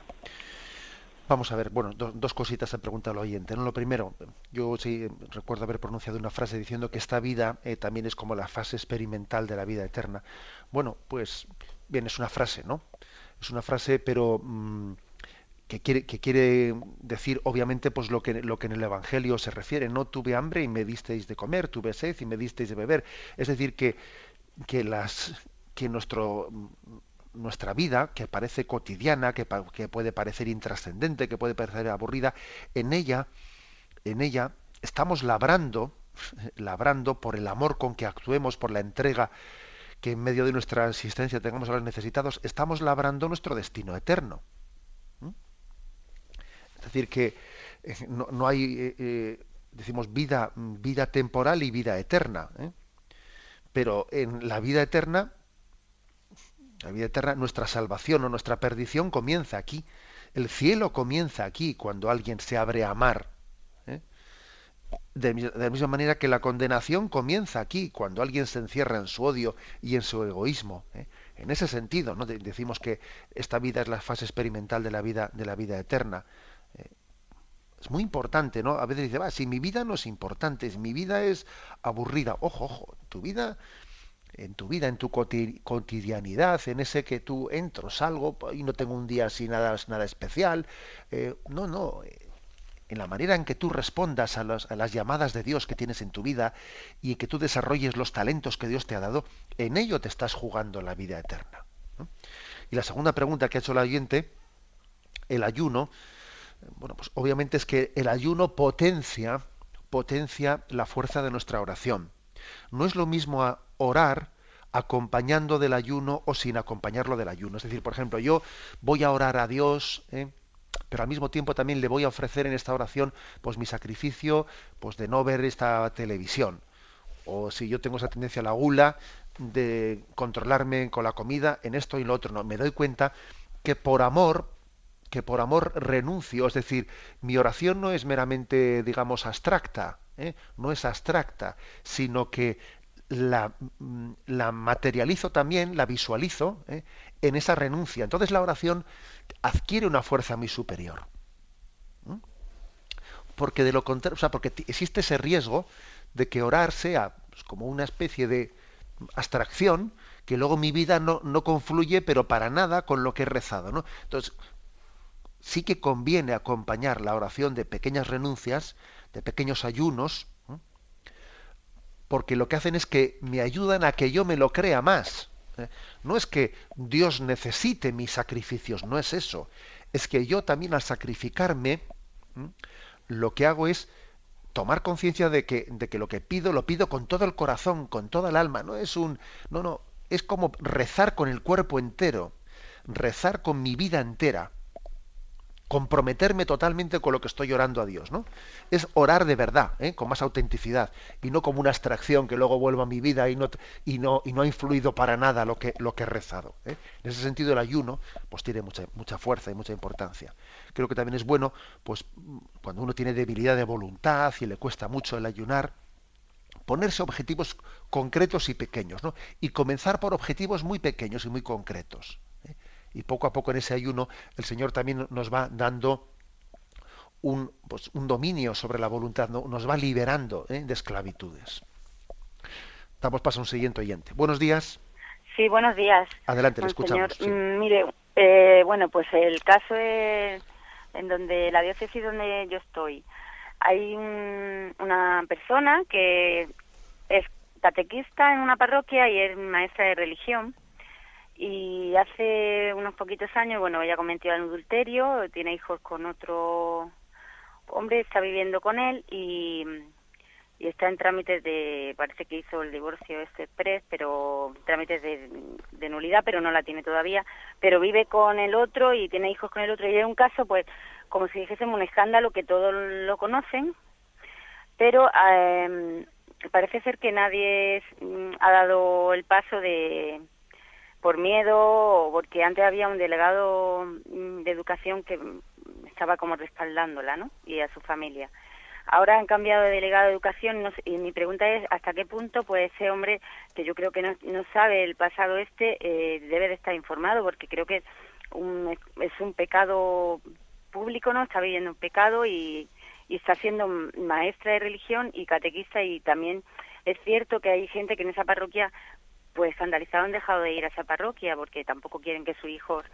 Vamos a ver, bueno, dos cositas se pregunta el oyente. ¿no? Lo primero, yo sí recuerdo haber pronunciado una frase diciendo que esta vida eh, también es como la fase experimental de la vida eterna. Bueno, pues bien, es una frase, ¿no? Es una frase, pero mm, que, quiere, que quiere decir, obviamente, pues lo que, lo que en el Evangelio se refiere. No tuve hambre y me disteis de comer, tuve sed y me disteis de beber. Es decir, que, que las que nuestro nuestra vida, que parece cotidiana, que, que puede parecer intrascendente, que puede parecer aburrida, en ella, en ella estamos labrando, labrando por el amor con que actuemos, por la entrega que en medio de nuestra existencia tengamos a los necesitados, estamos labrando nuestro destino eterno. Es decir, que eh, no, hay, eh, eh, decimos, vida, vida temporal y vida eterna. Pero en la vida eterna la vida eterna, nuestra salvación o nuestra perdición comienza aquí. El cielo comienza aquí cuando alguien se abre a amar. ¿eh? de, la misma manera que la condenación comienza aquí, cuando alguien se encierra en su odio y en su egoísmo. En ese sentido, ¿no? decimos que esta vida es la fase experimental de la vida, de la vida eterna. Eh, es muy importante, ¿no? A veces dice, va, si mi vida no es importante, si mi vida es aburrida, ojo, ojo, tu vida, en tu vida, en tu cotidianidad, en ese que tú entro, salgo y no tengo un día así nada, nada especial. Eh, no, no, en la manera en que tú respondas a, las llamadas de Dios que tienes en tu vida y que tú desarrolles los talentos que Dios te ha dado, en ello te estás jugando la vida eterna. Y la segunda pregunta que ha hecho el oyente, el ayuno, bueno, pues obviamente es que el ayuno potencia, potencia la fuerza de nuestra oración. No es lo mismo orar acompañando del ayuno o sin acompañarlo del ayuno. Es decir, por ejemplo, yo voy a orar a Dios, ¿eh? pero al mismo tiempo también le voy a ofrecer en esta oración pues mi sacrificio pues de no ver esta televisión o si yo tengo esa tendencia a la gula de controlarme con la comida en esto y lo otro no me doy cuenta que por amor que por amor renuncio es decir mi oración no es meramente digamos abstracta ¿eh? no es abstracta sino que la, mm, la materializo también la visualizo ¿eh? en esa renuncia entonces la oración adquiere una fuerza muy superior. Porque de lo contrario, o sea, porque existe ese riesgo de que orar sea pues, como una especie de abstracción que luego mi vida no, no, confluye, pero para nada con lo que he rezado. Entonces, sí que conviene acompañar la oración de pequeñas renuncias, de pequeños ayunos, porque lo que hacen es que me ayudan a que yo me lo crea más. ¿eh? No es que Dios necesite mis sacrificios, no es eso. Es que yo también al sacrificarme, lo que hago es tomar conciencia de que, de que lo que pido lo pido con todo el corazón, con toda el alma. No es un, no, no, es como rezar con el cuerpo entero, rezar con mi vida entera comprometerme totalmente con lo que estoy orando a Dios, ¿no? Es orar de verdad, ¿eh? con más autenticidad y no como una abstracción que luego vuelva a mi vida y no y no y no ha influido para nada lo que lo que he rezado. ¿eh? En ese sentido el ayuno pues tiene mucha mucha fuerza y mucha importancia. Creo que también es bueno pues cuando uno tiene debilidad de voluntad y le cuesta mucho el ayunar ponerse objetivos concretos y pequeños, ¿no? Y comenzar por objetivos muy pequeños y muy concretos y poco a poco en ese ayuno el Señor también nos va dando un, pues, un dominio sobre la voluntad, nos va liberando ¿eh? de esclavitudes. Damos paso a un siguiente oyente. Buenos días. Sí, buenos días. Adelante, le escuchamos. Mm, mire, eh, bueno, pues el caso es en donde la diócesis donde yo estoy. Hay una persona que es catequista en una parroquia y es maestra de religión y hace unos poquitos años, bueno, ella cometió el adulterio, tiene hijos con otro hombre, está viviendo con él y, está en trámites de, parece que hizo el divorcio este express, pero trámites de, de nulidad, pero no la tiene todavía, pero vive con el otro y tiene hijos con el otro. Y es un caso, pues, como si dijésemos un escándalo que todos lo conocen, pero eh, parece ser que nadie mm, ha dado el paso de por miedo o porque antes había un delegado mm, de educación que estaba como respaldándola, ¿no? Y a su familia. Ahora han cambiado de delegado de educación y mi pregunta es hasta qué punto pues ese hombre que yo creo que no, no sabe el pasado este eh, debe de estar informado porque creo que un, es un pecado público, ¿no? Está viviendo un pecado y, y está siendo maestra de religión y catequista y también es cierto que hay gente que en esa parroquia pues escandalizado han dejado de ir a esa parroquia porque tampoco quieren que sus hijos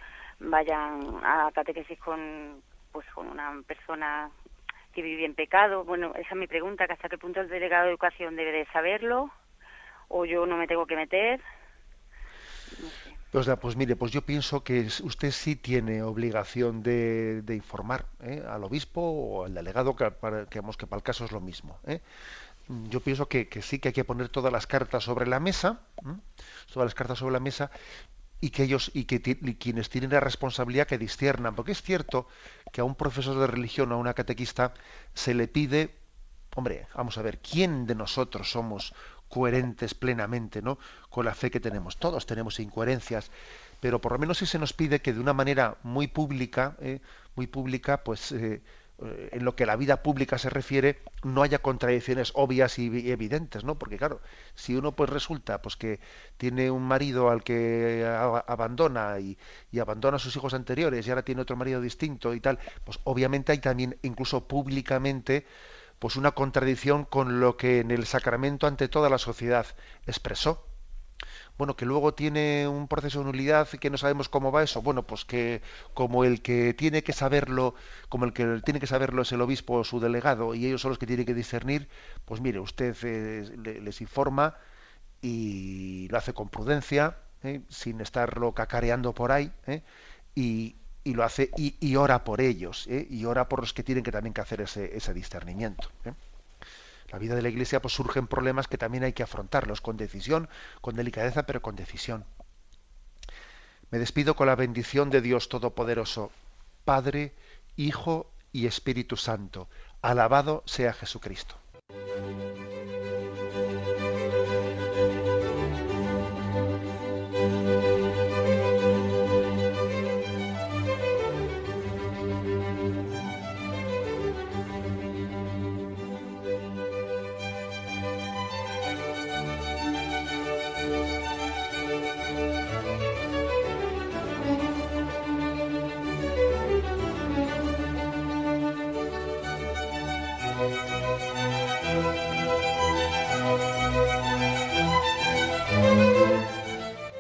vayan a catequesis con pues con una persona que vive en pecado. Bueno, esa es mi pregunta, que hasta qué punto el delegado de educación debe de saberlo o yo no me tengo que meter. Pues, pues mire, pues yo pienso que usted sí tiene obligación de, de informar ¿eh? al obispo o al delegado, que, para, que, que para el caso es lo mismo. ¿eh? Yo pienso que, sí que hay que poner todas las cartas sobre la mesa, todas las cartas sobre la mesa, y que ellos y que quienes tienen la responsabilidad que disciernan, porque es cierto que a un profesor de religión o a una catequista se le pide, hombre, vamos a ver, ¿quién de nosotros somos coherentes plenamente, ¿no? con la fe que tenemos? Todos tenemos incoherencias, pero por lo menos sí se nos pide que de una manera muy pública, ¿eh? muy pública, pues eh, en lo que la vida pública se refiere no haya contradicciones obvias y evidentes, ¿no? Porque claro, si uno pues resulta pues que tiene un marido al que abandona y, y, abandona a sus hijos anteriores y ahora tiene otro marido distinto y tal, pues obviamente hay también incluso públicamente pues una contradicción con lo que en el sacramento ante toda la sociedad expresó bueno, que luego tiene un proceso de nulidad que no sabemos cómo va eso, bueno, pues que como el que tiene que saberlo, como el que tiene que saberlo es el obispo o su delegado y ellos son los que tienen que discernir, pues mire, usted eh, les informa y lo hace con prudencia, ¿eh? sin estarlo cacareando por ahí, ¿eh? y, lo hace y, ora por ellos, y ora por los que tienen que también que hacer ese, ese discernimiento la vida de la Iglesia pues surgen problemas que también hay que afrontarlos con decisión, con delicadeza, pero con decisión. Me despido con la bendición de Dios Todopoderoso, Padre, Hijo y Espíritu Santo. Alabado sea Jesucristo.